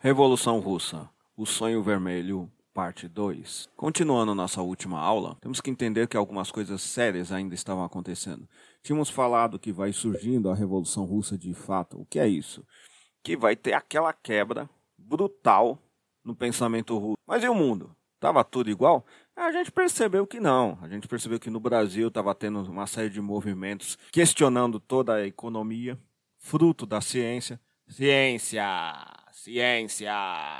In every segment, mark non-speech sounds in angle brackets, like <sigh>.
Revolução Russa, o sonho vermelho, parte 2. Continuando nossa última aula, temos que entender que algumas coisas sérias ainda estavam acontecendo. Tínhamos falado que vai surgindo a Revolução Russa de fato. O que é isso? Que vai ter aquela quebra brutal no pensamento russo. Mas e o mundo? Tava tudo igual? A gente percebeu que não. A gente percebeu que no Brasil estava tendo uma série de movimentos questionando toda a economia, fruto da ciência. Ciência! Ciência!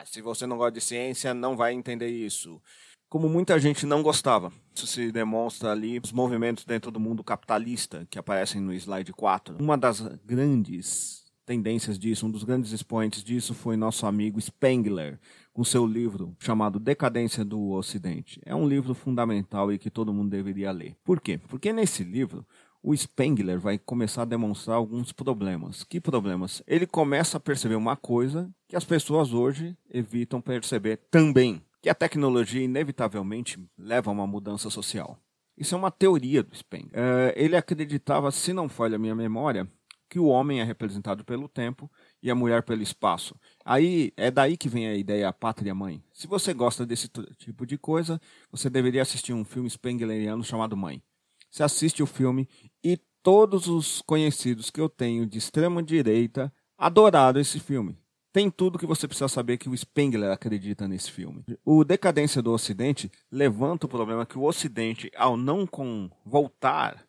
Se você não gosta de ciência, não vai entender isso. Como muita gente não gostava. Isso se demonstra ali os movimentos dentro do mundo capitalista que aparecem no slide 4. Uma das grandes tendências disso, um dos grandes expoentes disso foi nosso amigo Spengler, com seu livro chamado Decadência do Ocidente. É um livro fundamental e que todo mundo deveria ler. Por quê? Porque nesse livro o Spengler vai começar a demonstrar alguns problemas. Que problemas? Ele começa a perceber uma coisa que as pessoas hoje evitam perceber também, que a tecnologia inevitavelmente leva a uma mudança social. Isso é uma teoria do Spengler. Uh, ele acreditava, se não falha a minha memória, que o homem é representado pelo tempo e a mulher pelo espaço. Aí é daí que vem a ideia pátria mãe. Se você gosta desse tipo de coisa, você deveria assistir um filme spengleriano chamado Mãe. Você assiste o filme e todos os conhecidos que eu tenho de extrema direita adoraram esse filme. Tem tudo que você precisa saber que o Spengler acredita nesse filme. O Decadência do Ocidente levanta o problema que o Ocidente, ao não com voltar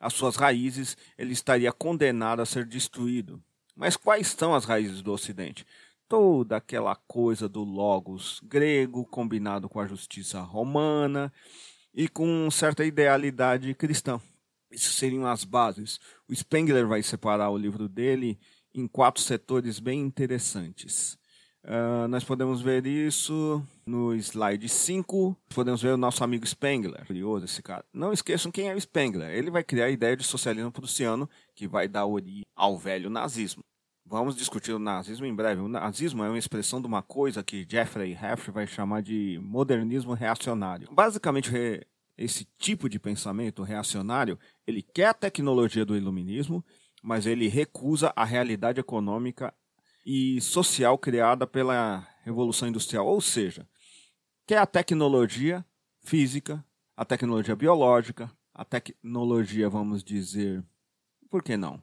às suas raízes, ele estaria condenado a ser destruído. Mas quais são as raízes do Ocidente? Toda aquela coisa do logos grego combinado com a justiça romana e com certa idealidade cristã. Isso seriam as bases. O Spengler vai separar o livro dele em quatro setores bem interessantes. Uh, nós podemos ver isso no slide 5. Podemos ver o nosso amigo Spengler. Curioso esse cara. Não esqueçam quem é o Spengler. Ele vai criar a ideia de socialismo prussiano que vai dar origem ao velho nazismo. Vamos discutir o nazismo em breve. O nazismo é uma expressão de uma coisa que Jeffrey Heff vai chamar de modernismo reacionário. Basicamente, esse tipo de pensamento reacionário, ele quer a tecnologia do iluminismo, mas ele recusa a realidade econômica e social criada pela Revolução Industrial. Ou seja, quer a tecnologia física, a tecnologia biológica, a tecnologia, vamos dizer, por que não?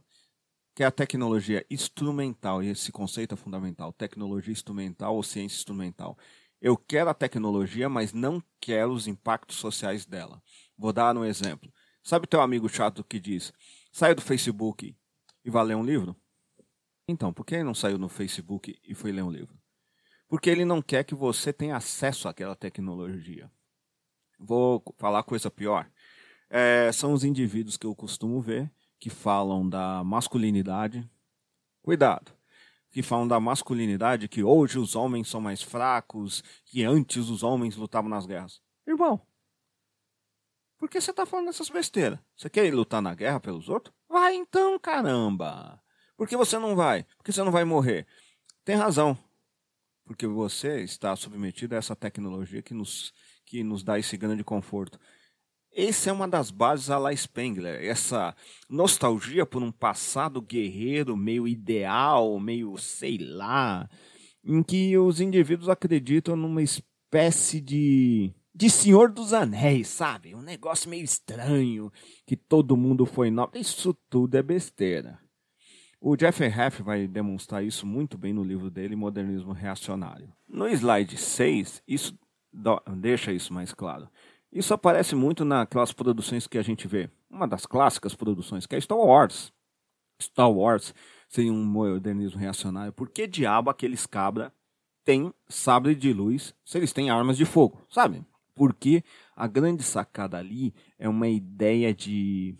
Que é a tecnologia instrumental, e esse conceito é fundamental, tecnologia instrumental ou ciência instrumental. Eu quero a tecnologia, mas não quero os impactos sociais dela. Vou dar um exemplo. Sabe teu amigo chato que diz: saiu do Facebook e vai ler um livro? Então, por que ele não saiu no Facebook e foi ler um livro? Porque ele não quer que você tenha acesso àquela tecnologia. Vou falar coisa pior. É, são os indivíduos que eu costumo ver que falam da masculinidade. Cuidado que falam da masculinidade, que hoje os homens são mais fracos, que antes os homens lutavam nas guerras. Irmão, por que você está falando essas besteiras? Você quer ir lutar na guerra pelos outros? Vai então, caramba! Por que você não vai? Porque você não vai morrer. Tem razão. Porque você está submetido a essa tecnologia que nos, que nos dá esse grande conforto. Essa é uma das bases a la Spengler, essa nostalgia por um passado guerreiro meio ideal, meio sei lá, em que os indivíduos acreditam numa espécie de de Senhor dos Anéis, sabe? Um negócio meio estranho, que todo mundo foi nobre. Isso tudo é besteira. O Jeffrey Heff vai demonstrar isso muito bem no livro dele, Modernismo Reacionário. No slide 6, isso deixa isso mais claro. Isso aparece muito naquelas produções que a gente vê. Uma das clássicas produções, que é Star Wars. Star Wars seria um modernismo reacionário. Por que diabo aqueles cabra têm sabre de luz se eles têm armas de fogo? Sabe? Porque a grande sacada ali é uma ideia de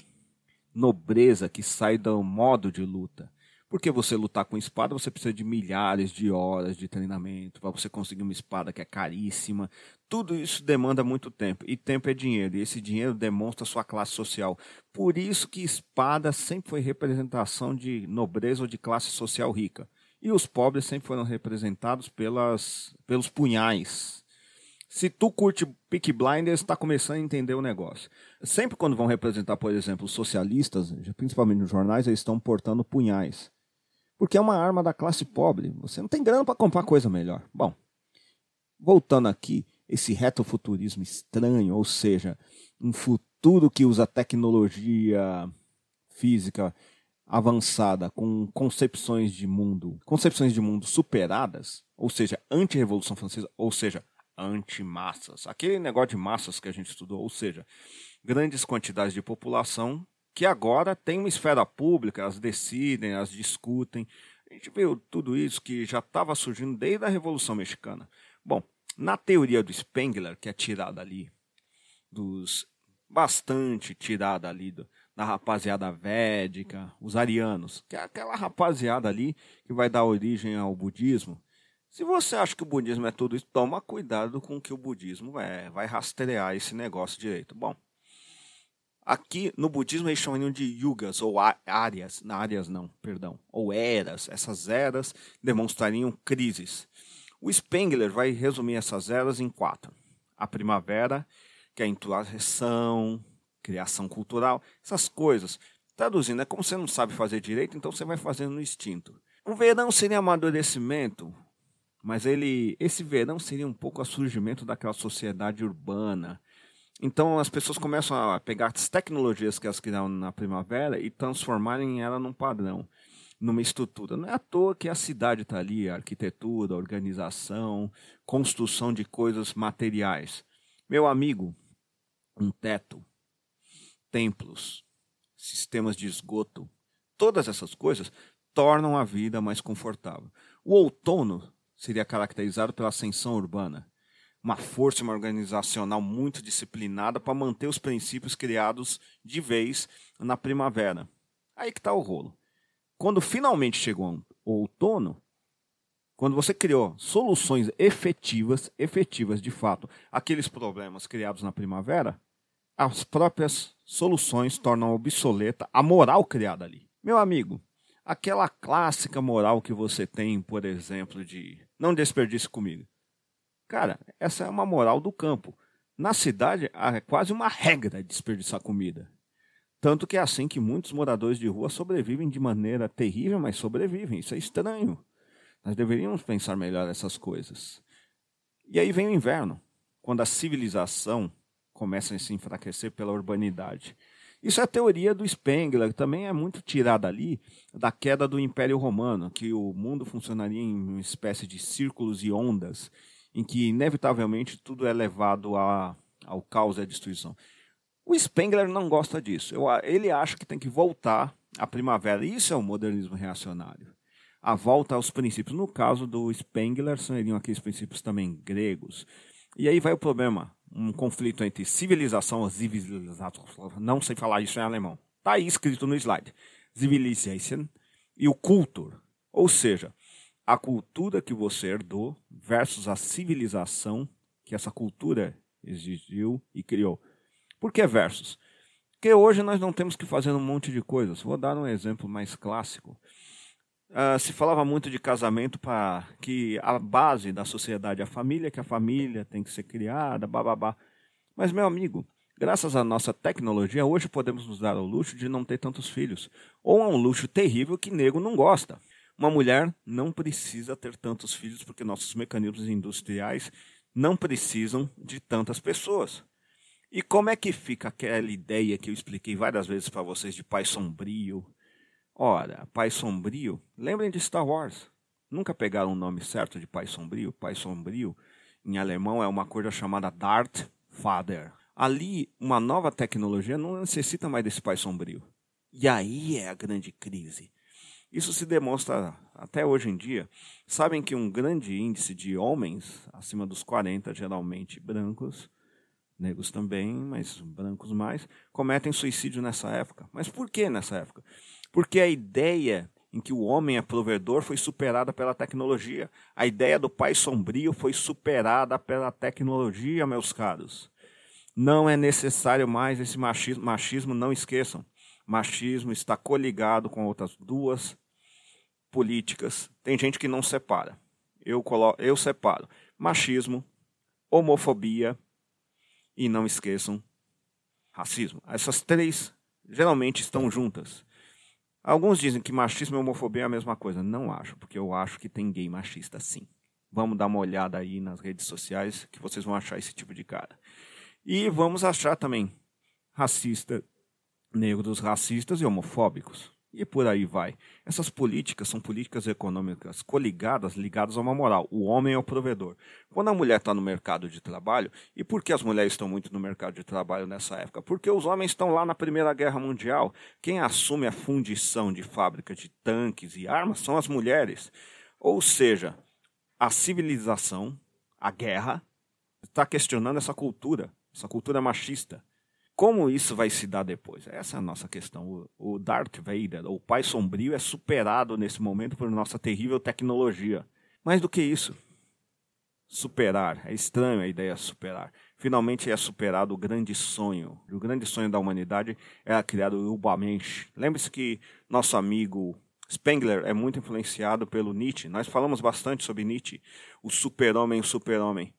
nobreza que sai do modo de luta. Porque você lutar com espada, você precisa de milhares de horas de treinamento para você conseguir uma espada que é caríssima. Tudo isso demanda muito tempo. E tempo é dinheiro. E esse dinheiro demonstra sua classe social. Por isso que espada sempre foi representação de nobreza ou de classe social rica. E os pobres sempre foram representados pelas, pelos punhais. Se tu curte Peak Blinders, está começando a entender o negócio. Sempre quando vão representar, por exemplo, socialistas, principalmente nos jornais, eles estão portando punhais. Porque é uma arma da classe pobre. Você não tem grana para comprar coisa melhor. Bom, voltando aqui, esse retrofuturismo estranho, ou seja, um futuro que usa tecnologia física avançada com concepções de mundo, concepções de mundo superadas, ou seja, anti-revolução francesa, ou seja, anti-massas. Aquele negócio de massas que a gente estudou, ou seja, grandes quantidades de população que agora tem uma esfera pública, as decidem, as discutem. A gente viu tudo isso que já estava surgindo desde a Revolução Mexicana. Bom, na teoria do Spengler, que é tirada ali dos bastante tirada ali do, da rapaziada védica, os arianos, que é aquela rapaziada ali que vai dar origem ao budismo. Se você acha que o budismo é tudo isso, toma cuidado com o que o budismo é, vai rastrear esse negócio direito. Bom, aqui no budismo eles chamam de yugas ou áreas, áreas não, perdão, ou eras. Essas eras demonstrariam crises. O Spengler vai resumir essas eras em quatro: a primavera, que é a intuação, criação cultural, essas coisas. Traduzindo, é como você não sabe fazer direito, então você vai fazendo no instinto. O verão seria amadurecimento, mas ele, esse verão seria um pouco o surgimento daquela sociedade urbana. Então as pessoas começam a pegar as tecnologias que elas criaram na primavera e transformarem ela num padrão, numa estrutura. Não é à toa que a cidade está ali, a arquitetura, a organização, construção de coisas materiais. Meu amigo, um teto, templos, sistemas de esgoto, todas essas coisas tornam a vida mais confortável. O outono seria caracterizado pela ascensão urbana, uma força uma organizacional muito disciplinada para manter os princípios criados de vez na primavera. Aí que está o rolo. Quando finalmente chegou o outono, quando você criou soluções efetivas, efetivas de fato, aqueles problemas criados na primavera, as próprias soluções tornam obsoleta a moral criada ali. Meu amigo, aquela clássica moral que você tem, por exemplo, de não desperdice comida. Cara, essa é uma moral do campo. Na cidade, é quase uma regra desperdiçar comida. Tanto que é assim que muitos moradores de rua sobrevivem de maneira terrível, mas sobrevivem. Isso é estranho. Nós deveríamos pensar melhor essas coisas. E aí vem o inverno, quando a civilização começa a se enfraquecer pela urbanidade. Isso é a teoria do Spengler, também é muito tirada ali da queda do Império Romano, que o mundo funcionaria em uma espécie de círculos e ondas, em que inevitavelmente tudo é levado a, ao caos e à destruição. O Spengler não gosta disso. Eu, ele acha que tem que voltar à primavera. Isso é o modernismo reacionário a volta aos princípios. No caso do Spengler, seriam aqueles princípios também gregos. E aí vai o problema, um conflito entre civilização civilização, não sei falar isso em alemão. Está aí escrito no slide. Civilization e o culture, ou seja, a cultura que você herdou versus a civilização que essa cultura exigiu e criou. Por que versus? Porque hoje nós não temos que fazer um monte de coisas. Vou dar um exemplo mais clássico. Uh, se falava muito de casamento para que a base da sociedade é a família, que a família tem que ser criada, bababá. Mas, meu amigo, graças à nossa tecnologia, hoje podemos nos dar o luxo de não ter tantos filhos. Ou é um luxo terrível que nego não gosta. Uma mulher não precisa ter tantos filhos porque nossos mecanismos industriais não precisam de tantas pessoas. E como é que fica aquela ideia que eu expliquei várias vezes para vocês de pai sombrio, Ora, Pai Sombrio, lembrem de Star Wars. Nunca pegaram o nome certo de Pai Sombrio? Pai Sombrio, em alemão, é uma coisa chamada Darth Vader. Ali, uma nova tecnologia não necessita mais desse Pai Sombrio. E aí é a grande crise. Isso se demonstra até hoje em dia. Sabem que um grande índice de homens acima dos 40, geralmente brancos, negros também, mas brancos mais, cometem suicídio nessa época. Mas por que nessa época? Porque a ideia em que o homem é provedor foi superada pela tecnologia. A ideia do pai sombrio foi superada pela tecnologia, meus caros. Não é necessário mais esse machismo, machismo não esqueçam. Machismo está coligado com outras duas políticas. Tem gente que não separa. Eu, coloco, eu separo machismo, homofobia e não esqueçam racismo. Essas três geralmente estão juntas. Alguns dizem que machismo e homofobia é a mesma coisa. Não acho, porque eu acho que tem gay machista sim. Vamos dar uma olhada aí nas redes sociais que vocês vão achar esse tipo de cara. E vamos achar também racista, negros racistas e homofóbicos. E por aí vai. Essas políticas são políticas econômicas coligadas, ligadas a uma moral. O homem é o provedor. Quando a mulher está no mercado de trabalho, e por que as mulheres estão muito no mercado de trabalho nessa época? Porque os homens estão lá na Primeira Guerra Mundial. Quem assume a fundição de fábrica de tanques e armas são as mulheres. Ou seja, a civilização, a guerra, está questionando essa cultura, essa cultura machista. Como isso vai se dar depois? Essa é a nossa questão. O, Darth Vader, o Pai Sombrio, é superado nesse momento por nossa terrível tecnologia. Mais do que isso, superar. É estranho a ideia de superar. Finalmente é superado o grande sonho. O grande sonho da humanidade era criar o Ubamensch. Lembre-se que nosso amigo Spengler é muito influenciado pelo Nietzsche. Nós falamos bastante sobre Nietzsche, o super-homem, o super-homem.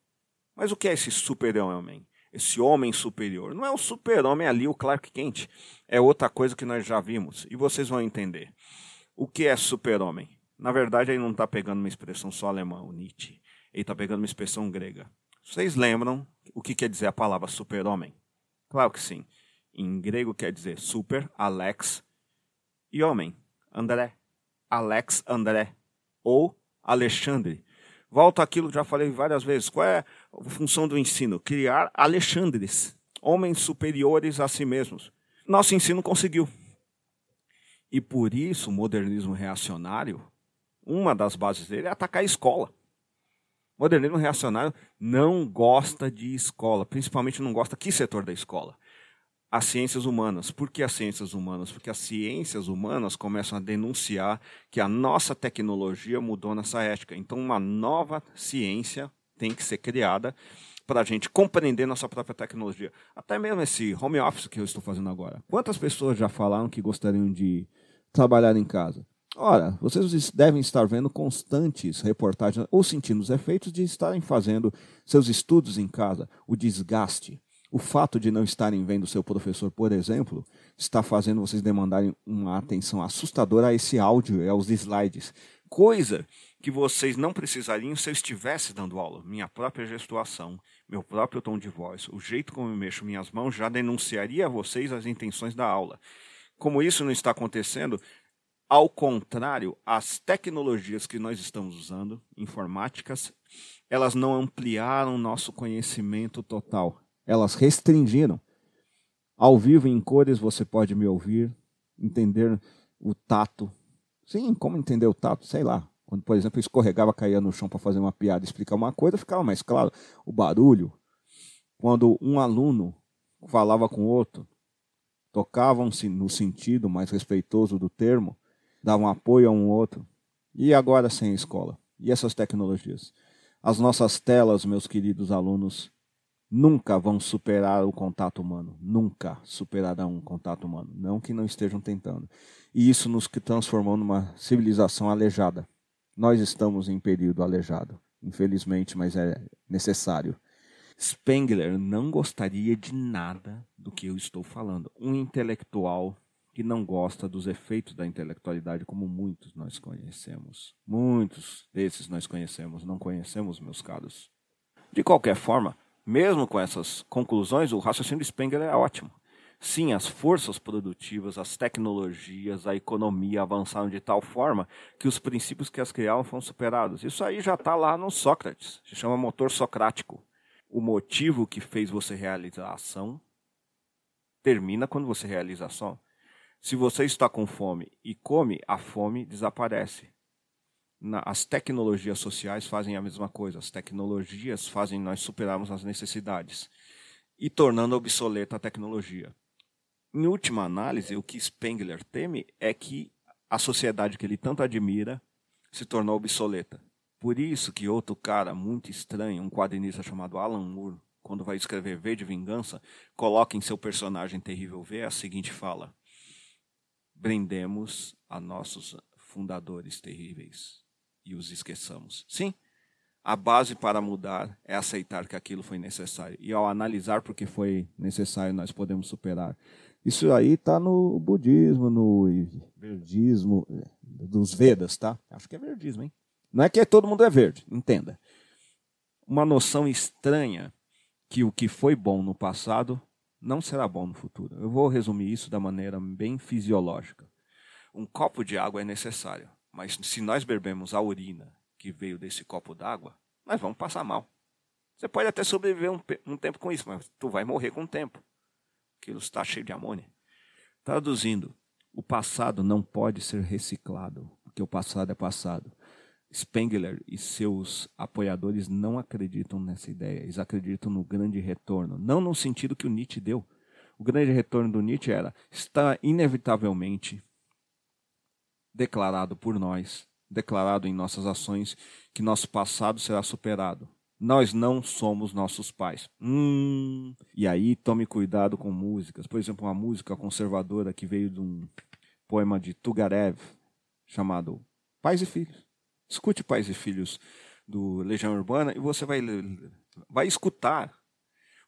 Mas o que é esse super-homem? Esse homem superior. Não é o super-homem ali, o Clark Kent. É outra coisa que nós já vimos. E vocês vão entender. O que é super-homem? Na verdade, ele não está pegando uma expressão só alemã, o Nietzsche. Ele está pegando uma expressão grega. Vocês lembram o que quer dizer a palavra super-homem? Claro que sim. Em grego quer dizer super, Alex, e homem, André. Alex André. Ou Alexandre. Volto àquilo que já falei várias vezes. Qual é função do ensino? Criar Alexandres, homens superiores a si mesmos. Nosso ensino conseguiu. E por isso o modernismo reacionário, uma das bases dele é atacar a escola. O modernismo reacionário não gosta de escola, principalmente não gosta que setor da escola? as ciências humanas. Por que as ciências humanas? Porque as ciências humanas começam a denunciar que a nossa tecnologia mudou nessa ética. Então, uma nova ciência tem que ser criada para a gente compreender nossa própria tecnologia. Até mesmo esse home office que eu estou fazendo agora. Quantas pessoas já falaram que gostariam de trabalhar em casa? Ora, vocês devem estar vendo constantes reportagens ou sentindo os efeitos de estarem fazendo seus estudos em casa, o desgaste o fato de não estarem vendo seu professor, por exemplo, está fazendo vocês demandarem uma atenção assustadora a esse áudio e aos slides. Coisa que vocês não precisariam se eu estivesse dando aula. Minha própria gestuação, meu próprio tom de voz, o jeito como eu mexo minhas mãos já denunciaria a vocês as intenções da aula. Como isso não está acontecendo, ao contrário, as tecnologias que nós estamos usando, informáticas, elas não ampliaram nosso conhecimento total elas restringiram. Ao vivo, em cores, você pode me ouvir, entender o tato. Sim, como entender o tato? Sei lá. Quando, por exemplo, eu escorregava, caía no chão para fazer uma piada, explicar uma coisa, ficava mais claro. O barulho. Quando um aluno falava com outro, tocavam-se no sentido mais respeitoso do termo, davam apoio a um outro. E agora sem escola? E essas tecnologias? As nossas telas, meus queridos alunos, nunca vão superar o contato humano. Nunca superarão o contato humano. Não que não estejam tentando. E isso nos transformou numa civilização aleijada. Nós estamos em período aleijado, infelizmente, mas é necessário. Spengler não gostaria de nada do que eu estou falando. Um intelectual que não gosta dos efeitos da intelectualidade, como muitos nós conhecemos. Muitos desses nós conhecemos, não conhecemos, meus caros. De qualquer forma, mesmo com essas conclusões, o raciocínio de Spengler é ótimo. Sim, as forças produtivas, as tecnologias, a economia avançaram de tal forma que os princípios que as criavam foram superados. Isso aí já está lá no Sócrates, se chama motor socrático. O motivo que fez você realizar a ação termina quando você realiza a ação. Se você está com fome e come, a fome desaparece as tecnologias sociais fazem a mesma coisa. As tecnologias fazem nós superarmos as necessidades e tornando obsoleta a tecnologia. Em última análise, o que Spengler teme é que a sociedade que ele tanto admira se tornou obsoleta. Por isso que outro cara muito estranho, um quadrinista chamado Alan Moore, quando vai escrever V de Vingança, coloca em seu personagem terrível V a seguinte fala: Brindemos a nossos fundadores terríveis e os esqueçamos. Sim, a base para mudar é aceitar que aquilo foi necessário. E ao analisar porque foi necessário, nós podemos superar. Isso aí está no budismo, no verdismo, dos Vedas, tá? Acho que é verdismo, hein? Não é que todo mundo é verde, entenda. Uma noção estranha que o que foi bom no passado não será bom no futuro. Eu vou resumir isso da maneira bem fisiológica. Um copo de água é necessário, mas se nós bebemos a urina que veio desse copo d'água, nós vamos passar mal. Você pode até sobreviver um, um tempo com isso, mas tu vai morrer com o tempo. Aquilo está cheio de amônia. Traduzindo, o passado não pode ser reciclado, porque o passado é passado. Spengler e seus apoiadores não acreditam nessa ideia, eles acreditam no grande retorno, não no sentido que o Nietzsche deu. O grande retorno do Nietzsche era está inevitavelmente declarado por nós, declarado em nossas ações, que nosso passado será superado. Nós não somos nossos pais. Hum, e aí tome cuidado com músicas. Por exemplo, uma música conservadora que veio de um poema de Tugarev chamado Pais e Filhos. Escute Pais e Filhos do Legião Urbana e você vai, vai escutar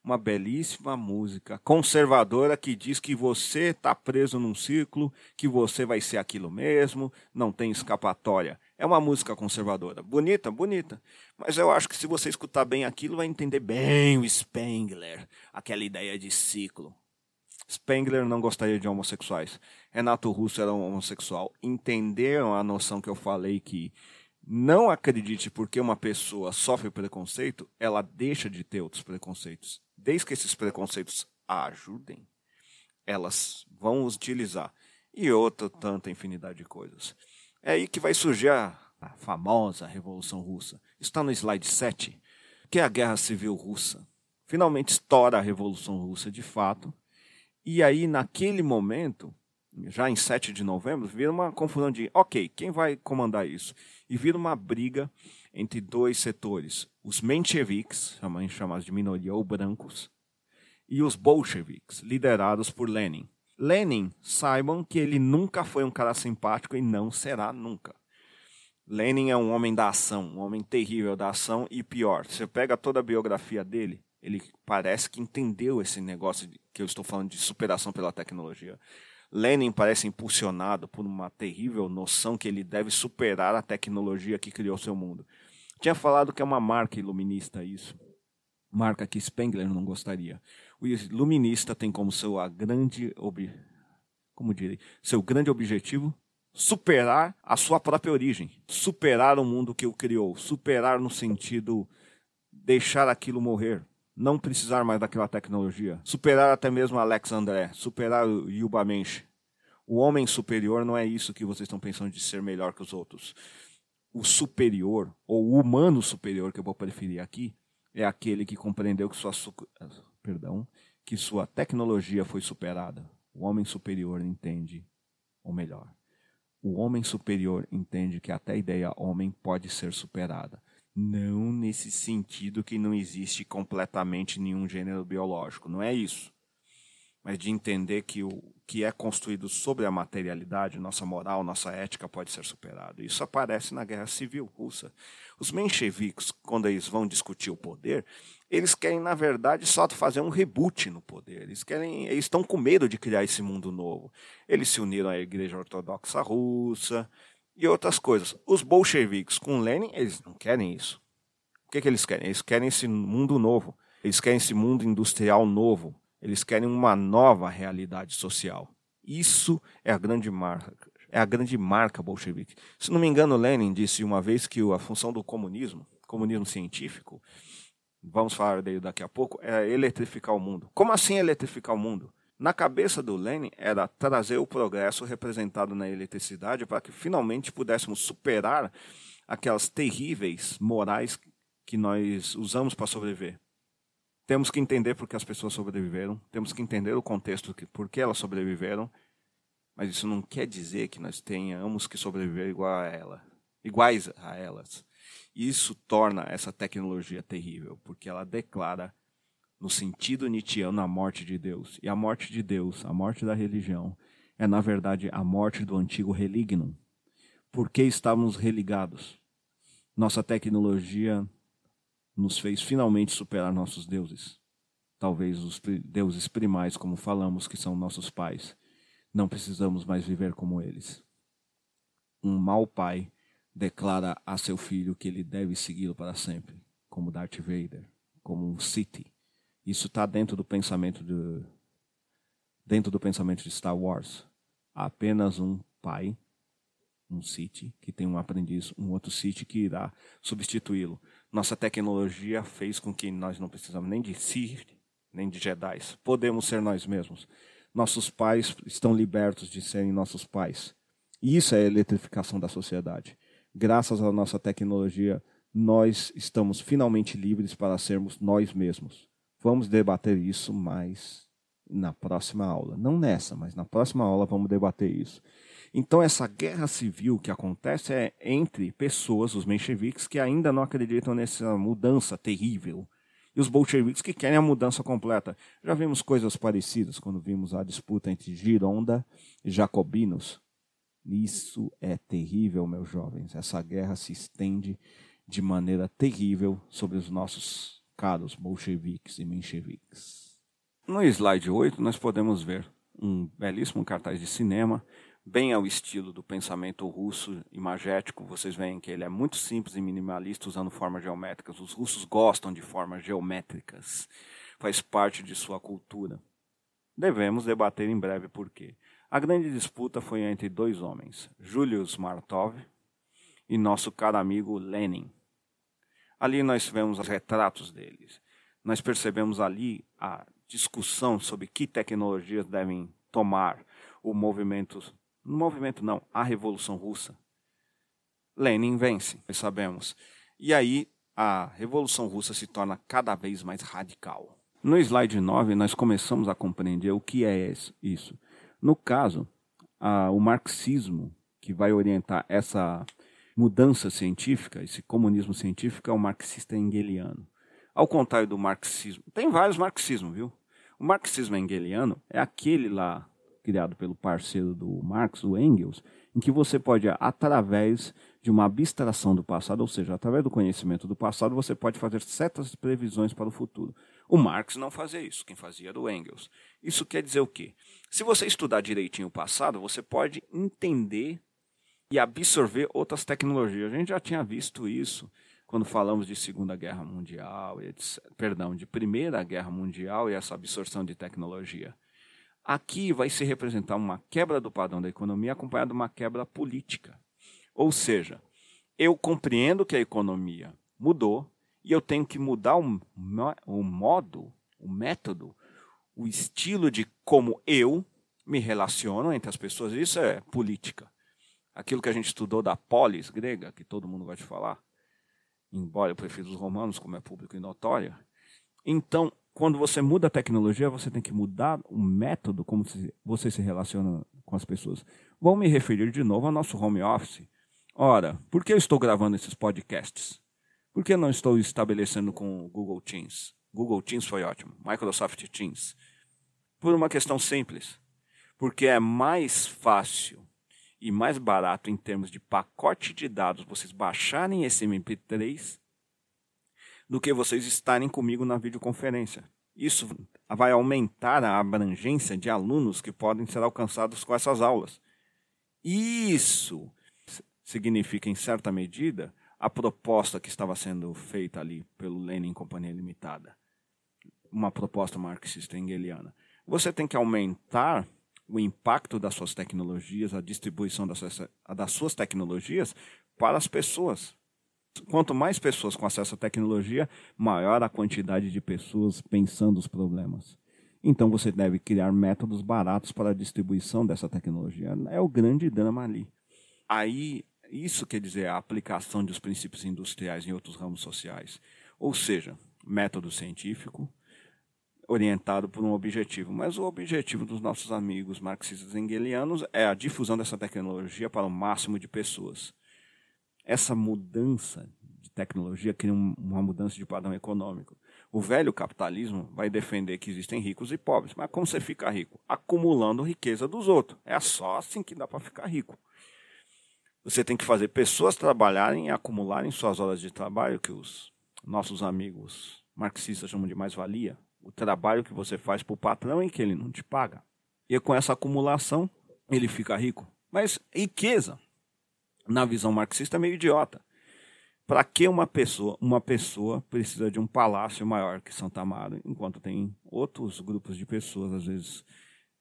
uma belíssima música conservadora que diz que você está preso num ciclo, que você vai ser aquilo mesmo, não tem escapatória. É uma música conservadora. Bonita, bonita. Mas eu acho que se você escutar bem aquilo, vai entender bem o Spengler, aquela ideia de ciclo. Spengler não gostaria de homossexuais. Renato Russo era um homossexual. Entenderam a noção que eu falei que não acredite porque uma pessoa sofre preconceito, ela deixa de ter outros preconceitos desde que esses preconceitos a ajudem, elas vão utilizar. E outra tanta infinidade de coisas. É aí que vai surgir a, famosa Revolução Russa. Está no slide 7, que é a Guerra Civil Russa. Finalmente estoura a Revolução Russa de fato. E aí, naquele momento, já em 7 de novembro, vira uma confusão de, ok, quem vai comandar isso? E vira uma briga entre dois setores, os mencheviques, chamados de minoria ou brancos, e os bolcheviques, liderados por Lenin. Lenin, saibam que ele nunca foi um cara simpático e não será nunca. Lenin é um homem da ação, um homem terrível da ação e pior, você pega toda a biografia dele, ele parece que entendeu esse negócio que eu estou falando de superação pela tecnologia. Lenin parece impulsionado por uma terrível noção que ele deve superar a tecnologia que criou seu mundo. Tinha falado que é uma marca iluminista isso. Marca que Spengler não gostaria. O iluminista tem como seu grande ob... como direi, seu grande objetivo? Superar a sua própria origem, superar o mundo que o criou, superar no sentido deixar aquilo morrer, não precisar mais daquela tecnologia, superar até mesmo Alex André, superar o Yuba Mensch. O homem superior não é isso que vocês estão pensando de ser melhor que os outros. O superior, ou o humano superior, que eu vou preferir aqui, é aquele que compreendeu que sua, perdão, que sua tecnologia foi superada. O homem superior entende, ou melhor, o homem superior entende que até a ideia homem pode ser superada. Não nesse sentido que não existe completamente nenhum gênero biológico, não é isso. Mas de entender que o, que é construído sobre a materialidade, nossa moral, nossa ética pode ser superado. Isso aparece na Guerra Civil Russa. Os mencheviques, quando eles vão discutir o poder, eles querem, na verdade, só fazer um reboot no poder. Eles querem, eles estão com medo de criar esse mundo novo. Eles se uniram à Igreja Ortodoxa Russa e outras coisas. Os bolcheviques com Lenin, eles não querem isso. O que, que eles querem? Eles querem esse mundo novo. Eles querem esse mundo industrial novo, eles querem uma nova realidade social. Isso é a grande marca, é a grande marca bolchevique. Se não me engano, Lenin disse uma vez que a função do comunismo, comunismo científico, vamos falar dele daqui a pouco, é eletrificar o mundo. Como assim eletrificar o mundo? Na cabeça do Lenin era trazer o progresso representado na eletricidade para que finalmente pudéssemos superar aquelas terríveis morais que nós usamos para sobreviver. Temos que entender por que as pessoas sobreviveram, temos que entender o contexto por que elas sobreviveram, mas isso não quer dizer que nós tenhamos que sobreviver igual a ela, iguais a elas. Isso torna essa tecnologia terrível, porque ela declara no sentido nietzschiano a morte de Deus. E a morte de Deus, a morte da religião, é na verdade a morte do antigo relignum. Por que estávamos religados? Nossa tecnologia nos fez finalmente superar nossos deuses. talvez os deuses primais, como falamos, que são nossos pais. Não precisamos mais viver como eles. Um mau pai declara a seu filho que ele deve segui-lo para sempre, como Darth Vader, como um Sith. Isso está dentro do pensamento de dentro do pensamento de Star Wars. Há apenas um pai, um Sith, que tem um aprendiz, um outro Sith que irá substituí-lo. Nossa tecnologia fez com que nós não precisamos nem de Sith, nem de Jedi. Podemos ser nós mesmos. Nossos pais estão libertos de serem nossos pais. E isso é a eletrificação da sociedade. Graças à nossa tecnologia, nós estamos finalmente livres para sermos nós mesmos. Vamos debater isso mais na próxima aula. Não nessa, mas na próxima aula vamos debater isso. Então, essa guerra civil que acontece é entre pessoas, os mencheviques, que ainda não acreditam nessa mudança terrível, e os bolcheviques que querem a mudança completa. Já vimos coisas parecidas quando vimos a disputa entre Gironda e Jacobinos. Isso é terrível, meus jovens. Essa guerra se estende de maneira terrível sobre os nossos caros bolcheviques e mencheviques. No slide 8, nós podemos ver um belíssimo cartaz de cinema, bem ao estilo do pensamento russo imagético. Vocês veem que ele é muito simples e minimalista, usando formas geométricas. Os russos gostam de formas geométricas, faz parte de sua cultura. Devemos debater em breve por quê. A grande disputa foi entre dois homens, Julius Martov e nosso caro amigo Lenin. Ali nós tivemos os retratos deles. Nós percebemos ali a discussão sobre que tecnologias devem tomar o movimento, no movimento não, a Revolução Russa. Lenin vence, nós sabemos. E aí a Revolução Russa se torna cada vez mais radical. No slide 9, nós começamos a compreender o que é isso. No caso, a, o marxismo, que vai orientar essa mudança científica, esse comunismo científico, é o marxista engeliano. Ao contrário do marxismo, tem vários marxismos, viu? O marxismo engeliano é aquele lá criado pelo parceiro do Marx, o Engels, em que você pode, através de uma abstração do passado, ou seja, através do conhecimento do passado, você pode fazer certas previsões para o futuro. O Marx não fazia isso, quem fazia era o Engels. Isso quer dizer o quê? Se você estudar direitinho o passado, você pode entender e absorver outras tecnologias. A gente já tinha visto isso quando falamos de Segunda Guerra Mundial, etc. perdão, de Primeira Guerra Mundial e essa absorção de tecnologia. Aqui vai se representar uma quebra do padrão da economia acompanhada de uma quebra política. Ou seja, eu compreendo que a economia mudou e eu tenho que mudar o, o modo, o método, o estilo de como eu me relaciono entre as pessoas. Isso é política. Aquilo que a gente estudou da polis grega, que todo mundo gosta de falar, embora eu prefira os romanos, como é público e notório. Então, quando você muda a tecnologia, você tem que mudar o método como você se relaciona com as pessoas. Vou me referir de novo ao nosso home office. Ora, por que eu estou gravando esses podcasts? Por que não estou estabelecendo com o Google Teams? Google Teams foi ótimo. Microsoft Teams. Por uma questão simples. Porque é mais fácil e mais barato em termos de pacote de dados vocês baixarem esse MP3 do que vocês estarem comigo na videoconferência. Isso vai aumentar a abrangência de alunos que podem ser alcançados com essas aulas. Isso significa, em certa medida, a proposta que estava sendo feita ali pelo Lenin Companhia Limitada. Uma proposta marxista engeliana. Você tem que aumentar o impacto das suas tecnologias, a distribuição das suas, das suas tecnologias para as pessoas, Quanto mais pessoas com acesso à tecnologia, maior a quantidade de pessoas pensando os problemas. Então você deve criar métodos baratos para a distribuição dessa tecnologia. É o grande drama ali. Aí, isso quer dizer a aplicação dos princípios industriais em outros ramos sociais. Ou seja, método científico orientado por um objetivo. Mas o objetivo dos nossos amigos marxistas engelianos é a difusão dessa tecnologia para o máximo de pessoas essa mudança de tecnologia cria uma mudança de padrão econômico. O velho capitalismo vai defender que existem ricos e pobres, mas como você fica rico? Acumulando riqueza dos outros. É só assim que dá para ficar rico. Você tem que fazer pessoas trabalharem e acumularem suas horas de trabalho, que os nossos amigos marxistas chamam de mais-valia, o trabalho que você faz para o patrão e que ele não te paga. E com essa acumulação, ele fica rico. Mas riqueza, na visão marxista, é meio idiota. Para que uma pessoa, uma pessoa precisa de um palácio maior que Santa Amaro, enquanto tem outros grupos de pessoas, às vezes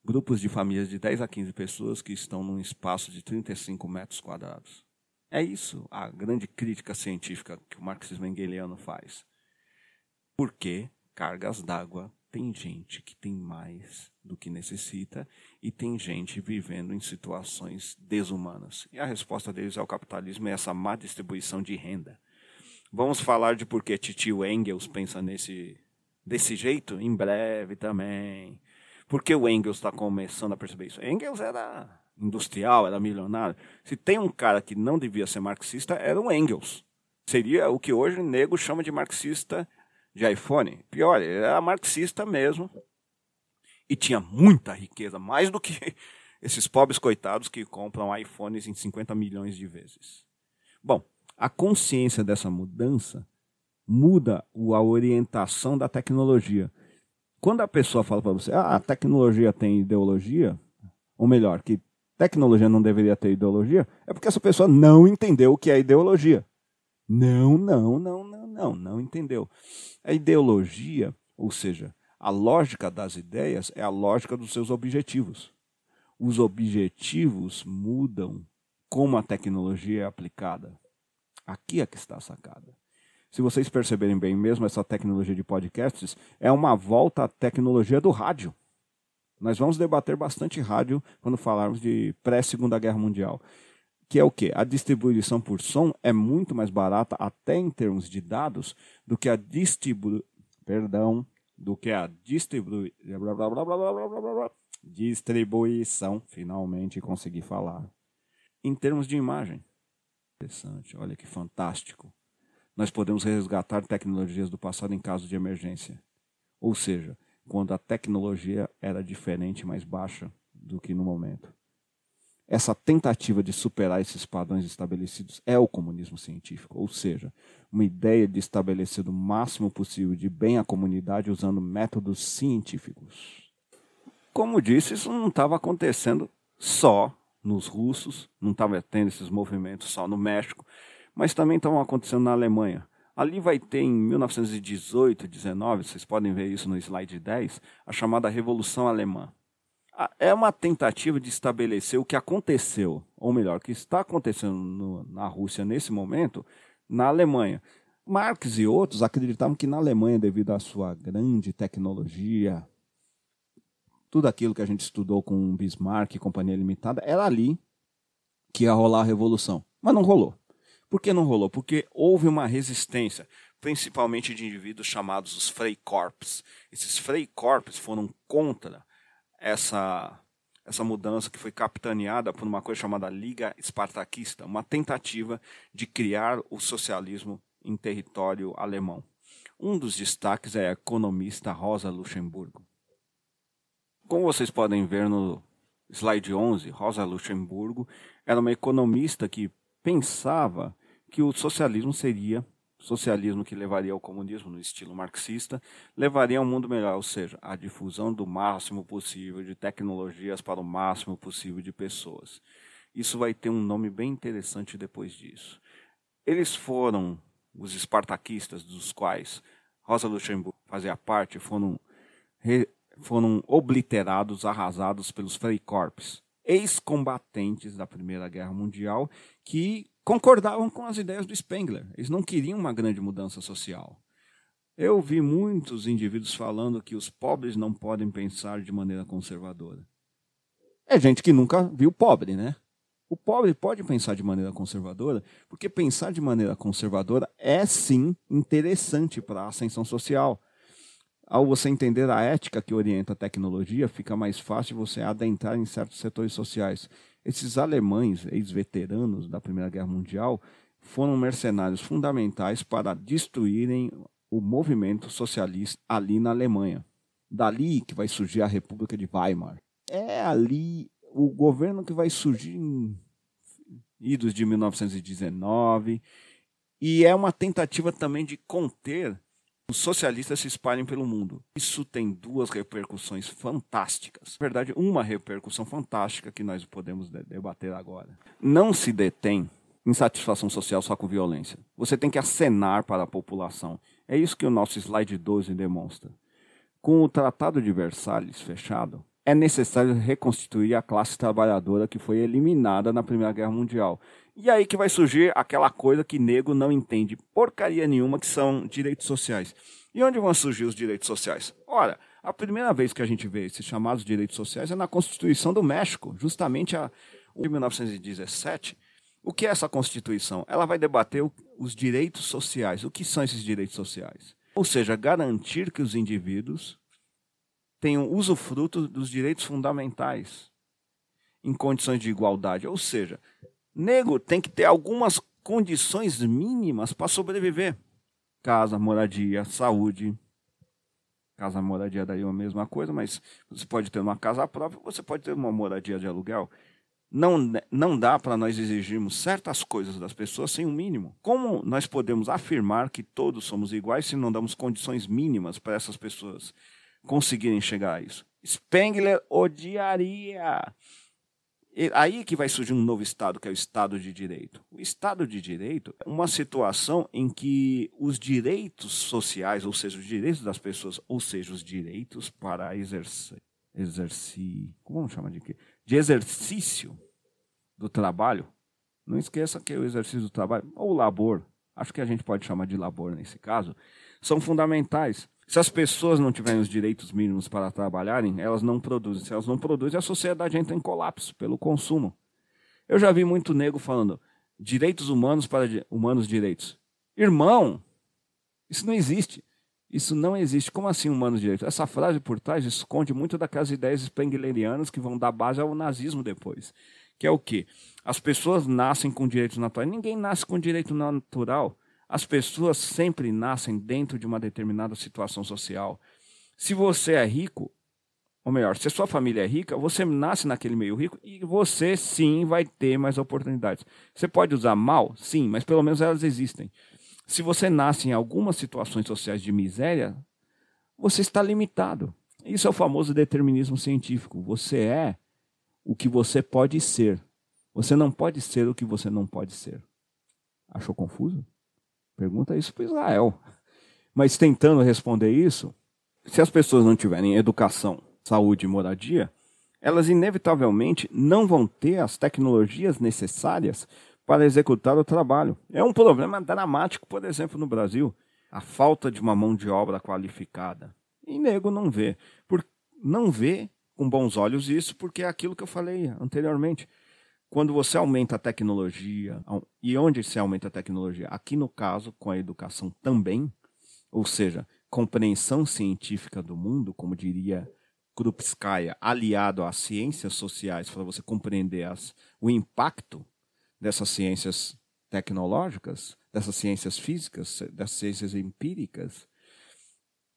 grupos de famílias de 10 a 15 pessoas que estão num espaço de 35 metros quadrados. É isso a grande crítica científica que o marxismo hegeliano faz. Por que cargas d'água tem gente que tem mais do que necessita e tem gente vivendo em situações desumanas. E a resposta deles ao capitalismo é essa má distribuição de renda. Vamos falar de por que Titio Engels pensa nesse desse jeito em breve também. Porque o Engels está começando a perceber isso. Engels era industrial, era milionário. Se tem um cara que não devia ser marxista, era o Engels. Seria o que hoje o nego chama de marxista de iPhone. Pior, ele era marxista mesmo. E tinha muita riqueza, mais do que <laughs> esses pobres coitados que compram iPhones em 50 milhões de vezes. Bom, a consciência dessa mudança muda a orientação da tecnologia. Quando a pessoa fala para você, ah, a tecnologia tem ideologia, ou melhor, que tecnologia não deveria ter ideologia, é porque essa pessoa não entendeu o que é ideologia. Não, não, não, não, não, não entendeu. A ideologia, ou seja, a lógica das ideias é a lógica dos seus objetivos. Os objetivos mudam como a tecnologia é aplicada. Aqui é que está a sacada. Se vocês perceberem bem mesmo, essa tecnologia de podcasts é uma volta à tecnologia do rádio. Nós vamos debater bastante rádio quando falarmos de pré-Segunda Guerra Mundial que é o que? A distribuição por som é muito mais barata, até em termos de dados, do que a distribu... Perdão, do que a distribu... distribuição. Finalmente consegui falar. Em termos de imagem. Interessante, olha que fantástico. Nós podemos resgatar tecnologias do passado em caso de emergência. Ou seja, quando a tecnologia era diferente, mais baixa do que no momento essa tentativa de superar esses padrões estabelecidos é o comunismo científico, ou seja, uma ideia de estabelecer o máximo possível de bem à comunidade usando métodos científicos. Como disse, isso não estava acontecendo só nos russos, não estava tendo esses movimentos só no México, mas também estavam acontecendo na Alemanha. Ali vai ter em 1918, 19, vocês podem ver isso no slide 10, a chamada Revolução Alemã é uma tentativa de estabelecer o que aconteceu, ou melhor, o que está acontecendo no, na Rússia nesse momento, na Alemanha. Marx e outros acreditavam que na Alemanha, devido à sua grande tecnologia, tudo aquilo que a gente estudou com Bismarck e Companhia Limitada, era ali que ia rolar a revolução. Mas não rolou. Por que não rolou? Porque houve uma resistência, principalmente de indivíduos chamados os Freikorps. Esses Freikorps foram contra essa essa mudança que foi capitaneada por uma coisa chamada Liga Espartaquista, uma tentativa de criar o socialismo em território alemão. Um dos destaques é a economista Rosa Luxemburgo. Como vocês podem ver no slide 11, Rosa Luxemburgo era uma economista que pensava que o socialismo seria socialismo que levaria ao comunismo no estilo marxista, levaria a um mundo melhor, ou seja, a difusão do máximo possível de tecnologias para o máximo possível de pessoas. Isso vai ter um nome bem interessante depois disso. Eles foram os espartaquistas, dos quais Rosa Luxemburgo fazia parte, foram, foram obliterados, arrasados pelos Freikorps, ex-combatentes da Primeira Guerra Mundial, que concordavam com as ideias do Spengler. Eles não queriam uma grande mudança social. Eu vi muitos indivíduos falando que os pobres não podem pensar de maneira conservadora. É gente que nunca viu pobre, né? O pobre pode pensar de maneira conservadora, porque pensar de maneira conservadora é sim interessante para a ascensão social. Ao você entender a ética que orienta a tecnologia, fica mais fácil você adentrar em certos setores sociais. Esses alemães, ex-veteranos da Primeira Guerra Mundial, foram mercenários fundamentais para destruírem o movimento socialista ali na Alemanha. Dali que vai surgir a República de Weimar. É ali o governo que vai surgir em idos de 1919 e é uma tentativa também de conter os socialistas se espalhem pelo mundo. Isso tem duas repercussões fantásticas. Na verdade, uma repercussão fantástica que nós podemos debater agora. Não se detém insatisfação social só com violência. Você tem que acenar para a população. É isso que o nosso slide 12 demonstra. Com o Tratado de Versalhes fechado, é necessário reconstituir a classe trabalhadora que foi eliminada na Primeira Guerra Mundial. E aí que vai surgir aquela coisa que nego não entende porcaria nenhuma, que são direitos sociais. E onde vão surgir os direitos sociais? Ora, a primeira vez que a gente vê esses chamados direitos sociais é na Constituição do México, justamente a, em 1917. O que é essa Constituição? Ela vai debater os direitos sociais. O que são esses direitos sociais? Ou seja, garantir que os indivíduos tenham usufruto dos direitos fundamentais em condições de igualdade. Ou seja, nego tem que ter algumas condições mínimas para sobreviver: casa, moradia, saúde. Casa, moradia daí é a mesma coisa, mas você pode ter uma casa própria, você pode ter uma moradia de aluguel. Não, não dá para nós exigirmos certas coisas das pessoas sem um mínimo. Como nós podemos afirmar que todos somos iguais se não damos condições mínimas para essas pessoas conseguirem chegar a isso? Spengler odiaria. Aí que vai surgir um novo Estado, que é o Estado de Direito. O Estado de Direito é uma situação em que os direitos sociais, ou seja, os direitos das pessoas, ou seja, os direitos para exercer, exercer como chama de quê? de exercício do trabalho, não esqueça que o exercício do trabalho, ou labor, acho que a gente pode chamar de labor nesse caso, são fundamentais. Se as pessoas não tiverem os direitos mínimos para trabalharem, elas não produzem. Se elas não produzem, a sociedade entra em colapso pelo consumo. Eu já vi muito nego falando direitos humanos para humanos direitos. Irmão, isso não existe. Isso não existe. Como assim humanos direitos? Essa frase por trás esconde muito daquelas ideias spenglerianas que vão dar base ao nazismo depois. Que é o quê? As pessoas nascem com direitos naturais. Ninguém nasce com direito natural. As pessoas sempre nascem dentro de uma determinada situação social. Se você é rico, ou melhor, se sua família é rica, você nasce naquele meio rico e você sim vai ter mais oportunidades. Você pode usar mal? Sim, mas pelo menos elas existem. Se você nasce em algumas situações sociais de miséria, você está limitado. Isso é o famoso determinismo científico. Você é o que você pode ser. Você não pode ser o que você não pode ser. Achou confuso? Pergunta isso para Israel. Mas tentando responder isso, se as pessoas não tiverem educação, saúde e moradia, elas inevitavelmente não vão ter as tecnologias necessárias para executar o trabalho. É um problema dramático, por exemplo, no Brasil, a falta de uma mão de obra qualificada. E nego não vê. Por, não vê com bons olhos isso, porque é aquilo que eu falei anteriormente. Quando você aumenta a tecnologia, e onde se aumenta a tecnologia? Aqui no caso, com a educação também, ou seja, compreensão científica do mundo, como diria Krupskaya, aliado às ciências sociais, para você compreender as, o impacto dessas ciências tecnológicas, dessas ciências físicas, das ciências empíricas.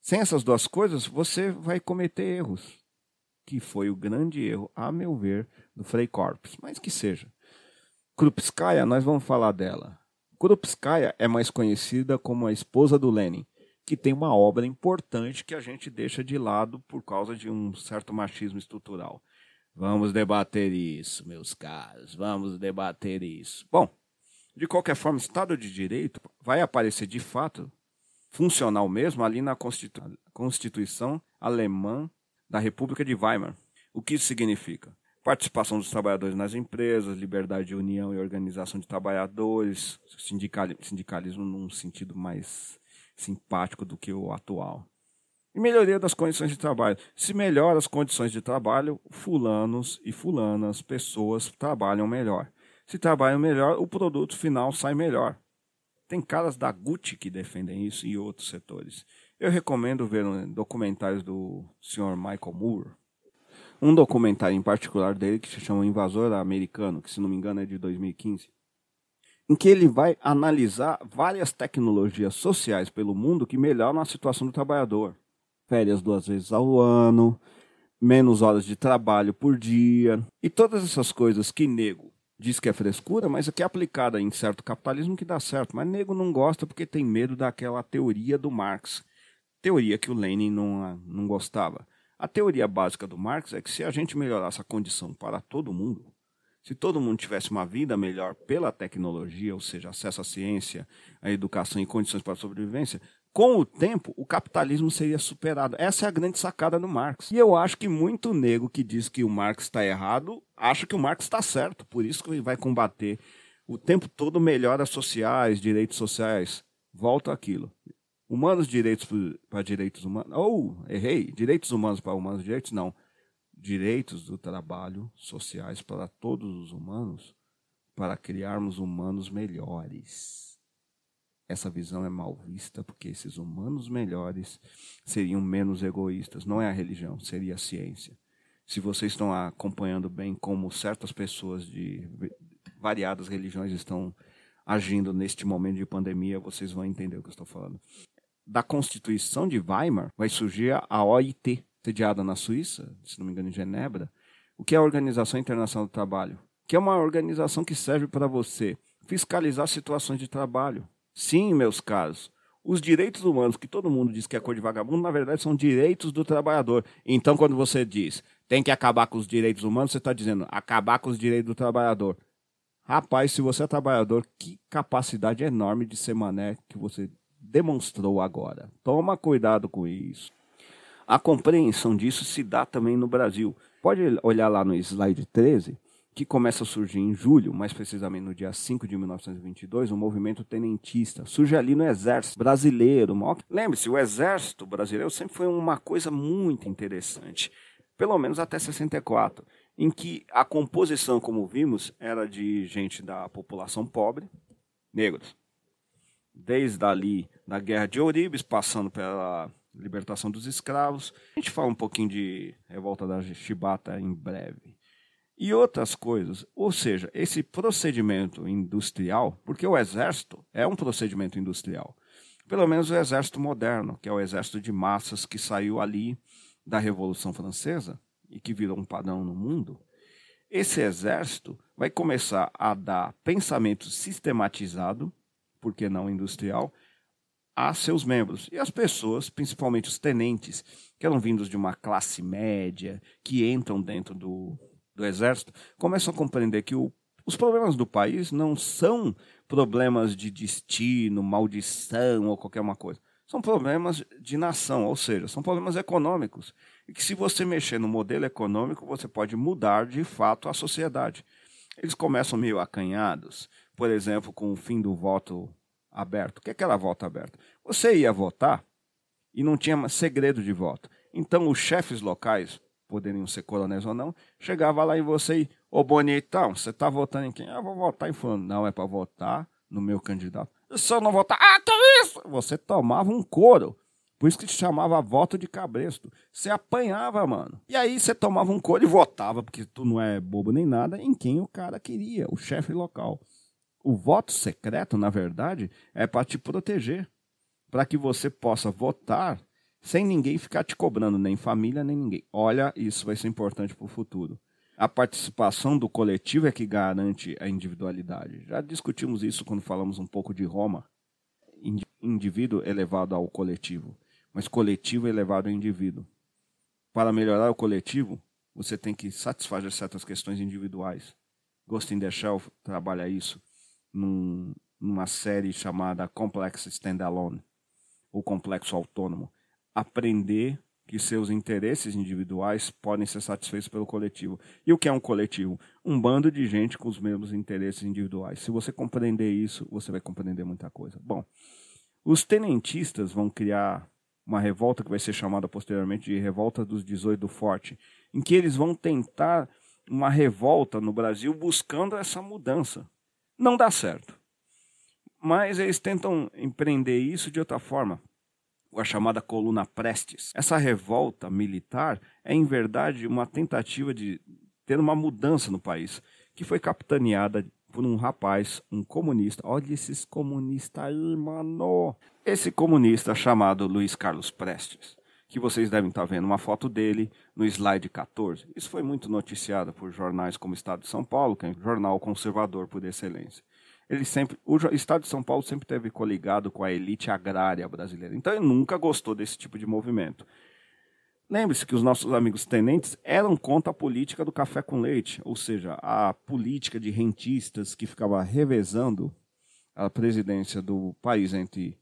Sem essas duas coisas, você vai cometer erros, que foi o grande erro, a meu ver, do Frei Corpus, mas que seja. Krupskaya, nós vamos falar dela. Krupskaya é mais conhecida como a esposa do Lenin, que tem uma obra importante que a gente deixa de lado por causa de um certo machismo estrutural. Vamos debater isso, meus caros. Vamos debater isso. Bom, de qualquer forma, Estado de Direito vai aparecer de fato funcional mesmo ali na Constitu Constituição Alemã da República de Weimar. O que isso significa? Participação dos trabalhadores nas empresas, liberdade de união e organização de trabalhadores, sindicalismo num sentido mais simpático do que o atual. E melhoria das condições de trabalho. Se melhora as condições de trabalho, fulanos e fulanas, pessoas, trabalham melhor. Se trabalham melhor, o produto final sai melhor. Tem caras da Gucci que defendem isso e outros setores. Eu recomendo ver documentários do Sr. Michael Moore. Um documentário em particular dele que se chama Invasor Americano, que se não me engano é de 2015, em que ele vai analisar várias tecnologias sociais pelo mundo que melhoram a situação do trabalhador férias duas vezes ao ano, menos horas de trabalho por dia e todas essas coisas que nego diz que é frescura, mas que é aplicada em certo capitalismo que dá certo. Mas nego não gosta porque tem medo daquela teoria do Marx. teoria que o Lenin não, não gostava. A teoria básica do Marx é que se a gente melhorasse a condição para todo mundo, se todo mundo tivesse uma vida melhor pela tecnologia, ou seja, acesso à ciência, à educação e condições para a sobrevivência, com o tempo o capitalismo seria superado. Essa é a grande sacada do Marx. E eu acho que muito nego que diz que o Marx está errado, acha que o Marx está certo. Por isso que ele vai combater o tempo todo melhoras sociais, direitos sociais. Volta aquilo. Humanos direitos para direitos humanos. Ou, errei, direitos humanos para humanos direitos, não direitos do trabalho sociais para todos os humanos, para criarmos humanos melhores. Essa visão é mal vista porque esses humanos melhores seriam menos egoístas. Não é a religião, seria a ciência. Se vocês estão acompanhando bem como certas pessoas de variadas religiões estão agindo neste momento de pandemia, vocês vão entender o que eu estou falando. Da Constituição de Weimar vai surgir a OIT, sediada na Suíça, se não me engano em Genebra, o que é a Organização Internacional do Trabalho, que é uma organização que serve para você fiscalizar situações de trabalho. Sim, meus caros, os direitos humanos, que todo mundo diz que é cor de vagabundo, na verdade são direitos do trabalhador. Então, quando você diz tem que acabar com os direitos humanos, você está dizendo acabar com os direitos do trabalhador. Rapaz, se você é trabalhador, que capacidade enorme de ser mané que você demonstrou agora. Toma cuidado com isso. A compreensão disso se dá também no Brasil. Pode olhar lá no slide 13, que começa a surgir em julho, mais precisamente no dia 5 de 1922, o movimento tenentista. Surge ali no Exército Brasileiro. Lembre-se, o Exército Brasileiro sempre foi uma coisa muito interessante, pelo menos até 64, em que a composição, como vimos, era de gente da população pobre, negros. Desde ali, da Guerra de Ouribes, passando pela libertação dos escravos. A gente fala um pouquinho de revolta da Chibata em breve. E outras coisas. Ou seja, esse procedimento industrial, porque o exército é um procedimento industrial. Pelo menos o exército moderno, que é o exército de massas que saiu ali da Revolução Francesa e que virou um padrão no mundo. Esse exército vai começar a dar pensamento sistematizado, por que não industrial, a seus membros. E as pessoas, principalmente os tenentes, que eram vindos de uma classe média, que entram dentro do, do exército, começam a compreender que o, os problemas do país não são problemas de destino, maldição ou qualquer uma coisa. São problemas de nação, ou seja, são problemas econômicos. E que se você mexer no modelo econômico, você pode mudar de fato a sociedade. Eles começam meio acanhados, por exemplo, com o fim do voto aberto. O que é aquela voto aberta? Você ia votar e não tinha segredo de voto. Então os chefes locais, poderiam ser coronéis ou não, chegava lá em você e, ô bonitão, você está votando em quem? Ah, vou votar em fulano. Não, é para votar no meu candidato. Se eu não votar, ah, que isso? Você tomava um couro. Por isso que te chamava voto de cabresto. Você apanhava, mano. E aí você tomava um couro e votava, porque tu não é bobo nem nada, em quem o cara queria, o chefe local. O voto secreto, na verdade, é para te proteger, para que você possa votar sem ninguém ficar te cobrando, nem família, nem ninguém. Olha, isso vai ser importante para o futuro. A participação do coletivo é que garante a individualidade. Já discutimos isso quando falamos um pouco de Roma. Indivíduo elevado ao coletivo, mas coletivo elevado ao indivíduo. Para melhorar o coletivo, você tem que satisfazer certas questões individuais. Ghost the Shell trabalha isso num, numa série chamada Complex Standalone, ou Complexo Autônomo. Aprender que seus interesses individuais podem ser satisfeitos pelo coletivo. E o que é um coletivo? Um bando de gente com os mesmos interesses individuais. Se você compreender isso, você vai compreender muita coisa. Bom, os tenentistas vão criar uma revolta que vai ser chamada posteriormente de Revolta dos 18 do Forte, em que eles vão tentar uma revolta no Brasil buscando essa mudança não dá certo. Mas eles tentam empreender isso de outra forma, a chamada coluna Prestes. Essa revolta militar é, em verdade, uma tentativa de ter uma mudança no país, que foi capitaneada por um rapaz, um comunista. Olha esses comunistas aí, mano! Esse comunista chamado Luiz Carlos Prestes, que vocês devem estar vendo uma foto dele no slide 14. Isso foi muito noticiado por jornais como Estado de São Paulo, que é um jornal conservador por excelência. ele sempre, o estado de São Paulo sempre teve coligado com a elite agrária brasileira. Então ele nunca gostou desse tipo de movimento. Lembre-se que os nossos amigos tenentes eram contra a política do café com leite, ou seja, a política de rentistas que ficava revezando a presidência do país entre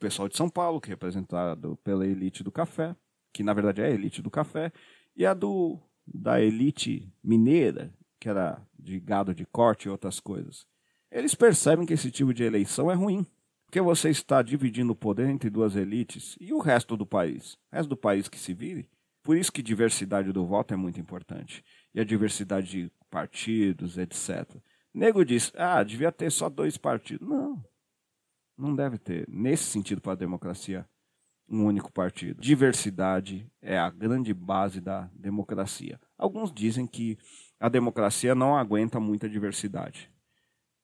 pessoal de São Paulo, que é representado pela elite do café, que na verdade é a elite do café, e a do da elite mineira, que era de gado de corte e outras coisas. Eles percebem que esse tipo de eleição é ruim, porque você está dividindo o poder entre duas elites e o resto do país. O resto do país que se vire. Por isso que diversidade do voto é muito importante. E a diversidade de partidos, etc. Nego diz, ah, devia ter só dois partidos. Não, não deve ter. Nesse sentido, para a democracia, um único partido. Diversidade é a grande base da democracia. Alguns dizem que a democracia não aguenta muita diversidade.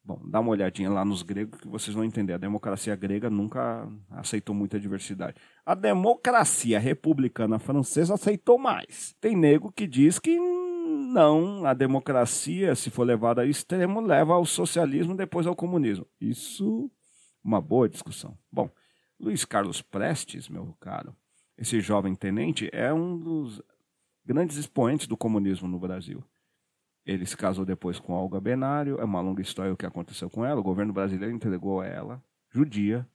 Bom, dá uma olhadinha lá nos gregos que vocês vão entender. A democracia grega nunca aceitou muita diversidade. A democracia republicana francesa aceitou mais. Tem nego que diz que não, a democracia, se for levada ao extremo, leva ao socialismo depois ao comunismo. Isso, uma boa discussão. Bom, Luiz Carlos Prestes, meu caro, esse jovem tenente é um dos grandes expoentes do comunismo no Brasil. Ele se casou depois com Olga Benário. É uma longa história o que aconteceu com ela. O governo brasileiro entregou ela, judia,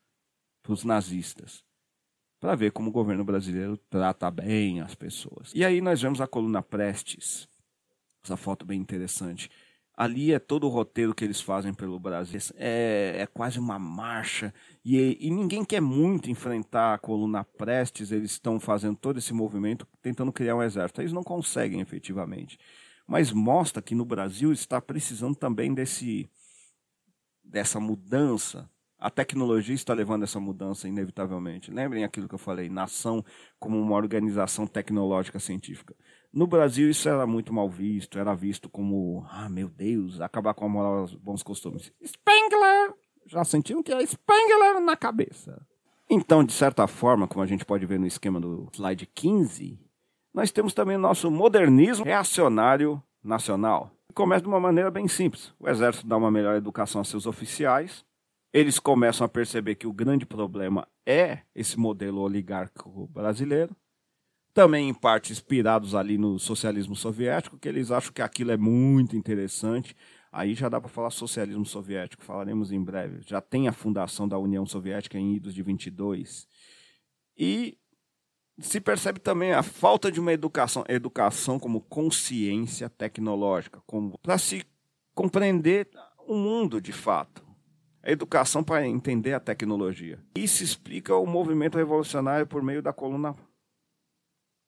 para os nazistas. Para ver como o governo brasileiro trata bem as pessoas. E aí nós vemos a coluna Prestes. Essa foto bem interessante. Ali é todo o roteiro que eles fazem pelo Brasil. É, é quase uma marcha. E, e ninguém quer muito enfrentar a coluna Prestes. Eles estão fazendo todo esse movimento, tentando criar um exército. Eles não conseguem efetivamente mas mostra que no Brasil está precisando também desse dessa mudança. A tecnologia está levando essa mudança inevitavelmente. Lembrem aquilo que eu falei, nação como uma organização tecnológica científica. No Brasil isso era muito mal visto, era visto como, ah, meu Deus, acabar com a moral dos bons costumes. Spengler! Já sentiram que é Spengler na cabeça. Então, de certa forma, como a gente pode ver no esquema do slide 15, nós temos também o nosso modernismo reacionário nacional. Começa de uma maneira bem simples. O exército dá uma melhor educação a seus oficiais. Eles começam a perceber que o grande problema é esse modelo oligárquico brasileiro. Também, em parte, inspirados ali no socialismo soviético, que eles acham que aquilo é muito interessante. Aí já dá para falar socialismo soviético, falaremos em breve. Já tem a fundação da União Soviética em idos de 22. E se percebe também a falta de uma educação, educação como consciência tecnológica, como para se compreender o mundo de fato. A educação para entender a tecnologia. Isso explica o movimento revolucionário por meio da coluna.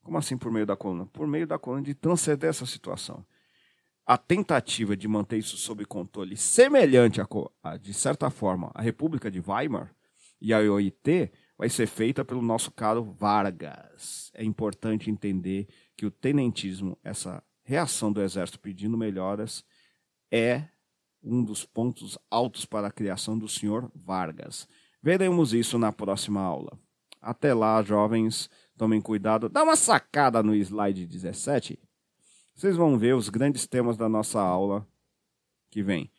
Como assim por meio da coluna? Por meio da coluna de transcender essa situação. A tentativa de manter isso sob controle, semelhante a, a de certa forma, a República de Weimar e a OIT, vai ser feita pelo nosso caro Vargas. É importante entender que o tenentismo, essa reação do exército pedindo melhoras, é um dos pontos altos para a criação do senhor Vargas. Veremos isso na próxima aula. Até lá, jovens, tomem cuidado. Dá uma sacada no slide 17. Vocês vão ver os grandes temas da nossa aula que vem.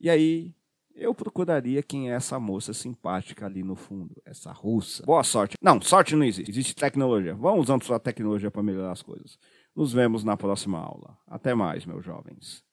E aí, eu procuraria quem é essa moça simpática ali no fundo, essa russa. Boa sorte. Não, sorte não existe. Existe tecnologia. Vamos usando sua tecnologia para melhorar as coisas. Nos vemos na próxima aula. Até mais, meus jovens.